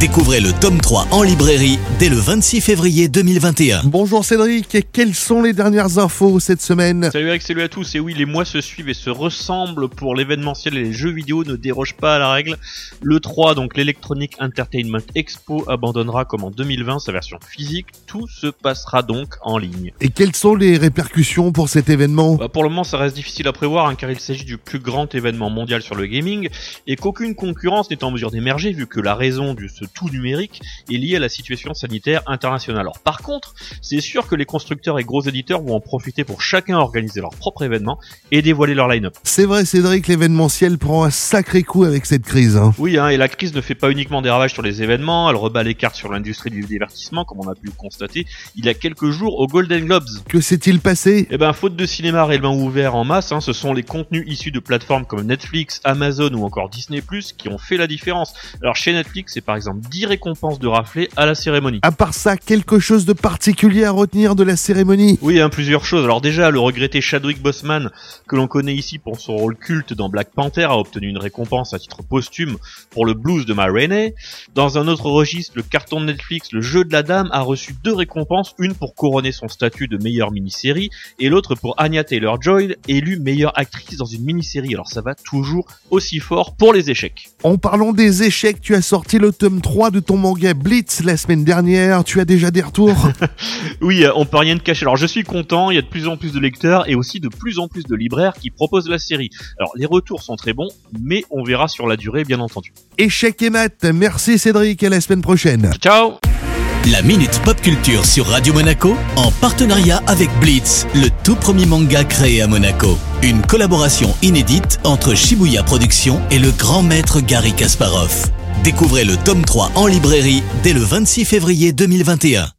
Découvrez le tome 3 en librairie dès le 26 février 2021. Bonjour Cédric, et quelles sont les dernières infos cette semaine? Salut Alex, salut à tous. Et oui, les mois se suivent et se ressemblent pour l'événementiel et les jeux vidéo ne dérogent pas à la règle. Le 3, donc l'Electronic Entertainment Expo, abandonnera comme en 2020 sa version physique. Tout se passera donc en ligne. Et quelles sont les répercussions pour cet événement? Bah, pour le moment, ça reste difficile à prévoir hein, car il s'agit du plus grand événement mondial sur le gaming et qu'aucune concurrence n'est en mesure d'émerger vu que la raison de ce tout numérique est liée à la situation sanitaire internationale. Alors par contre, c'est sûr que les constructeurs et gros éditeurs vont en profiter pour chacun organiser leur propre événement et dévoiler leur line-up. C'est vrai Cédric, l'événementiel prend un sacré coup avec cette crise. hein. Oui, hein, et la crise ne fait pas uniquement des ravages sur les événements, elle rebat les cartes sur l'industrie du divertissement, comme on a pu le constater il y a quelques jours au Golden Globes. Que s'est-il passé? Eh ben, faute de cinéma réellement ouvert en masse, hein, ce sont les contenus issus de plateformes comme Netflix, Amazon ou encore Disney+, qui ont fait la différence. Alors chez Netflix, c'est par exemple 10 récompenses de raflés à la cérémonie. À part ça, quelque chose de particulier à retenir de la cérémonie? Oui, hein, plusieurs choses. Alors déjà, le regretté Chadwick Boseman, que l'on connaît ici pour son rôle culte dans Black Panther, a obtenu une récompense à titre posthume pour le blues de Ma Rainey. Dans un autre registre, le carton de Netflix, Le Jeu de la Dame, a reçu deux récompenses, une pour couronner son statut de meilleure mini-série, et l'autre pour Anya Taylor-Joy, élue meilleure actrice dans une mini-série. Alors ça va toujours aussi fort pour les échecs. En parlant des échecs, tu as sorti le tome 3 de ton manga Blitz la semaine dernière. Tu as déjà des retours? Oui, euh, on peut rien te cacher. Alors je suis content, il y a de plus en plus de lecteurs et aussi de plus en plus de libraires qui proposent la série. Alors les retours sont très bons, mais on verra sur la durée bien entendu. Échec et maths. Merci Cédric, à la semaine prochaine. Ciao La Minute Pop Culture sur Radio Monaco en partenariat avec Blitz, le tout premier manga créé à Monaco. Une collaboration inédite entre Shibuya Productions et le grand maître Gary Kasparov. Découvrez le tome 3 en librairie dès le 26 février 2021.